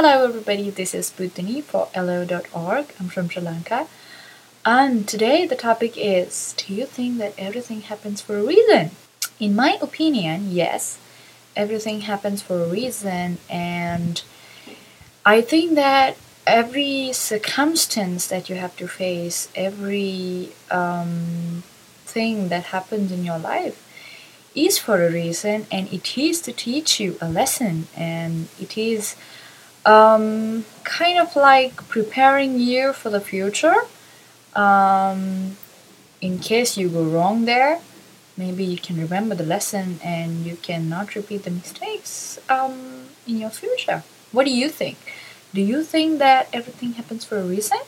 Hello, everybody. This is Buddhini for ELLLO.org. I'm from Sri Lanka. And today the topic is Do you think that everything happens for a reason? In my opinion, yes, everything happens for a reason. And I think that every circumstance that you have to face, every um, thing that happens in your life, is for a reason and it is to teach you a lesson and it is um, kind of like preparing you for the future. Um, in case you go wrong there maybe you can remember the lesson and you cannot repeat the mistakes um, in your future. What do you think? Do you think that everything happens for a reason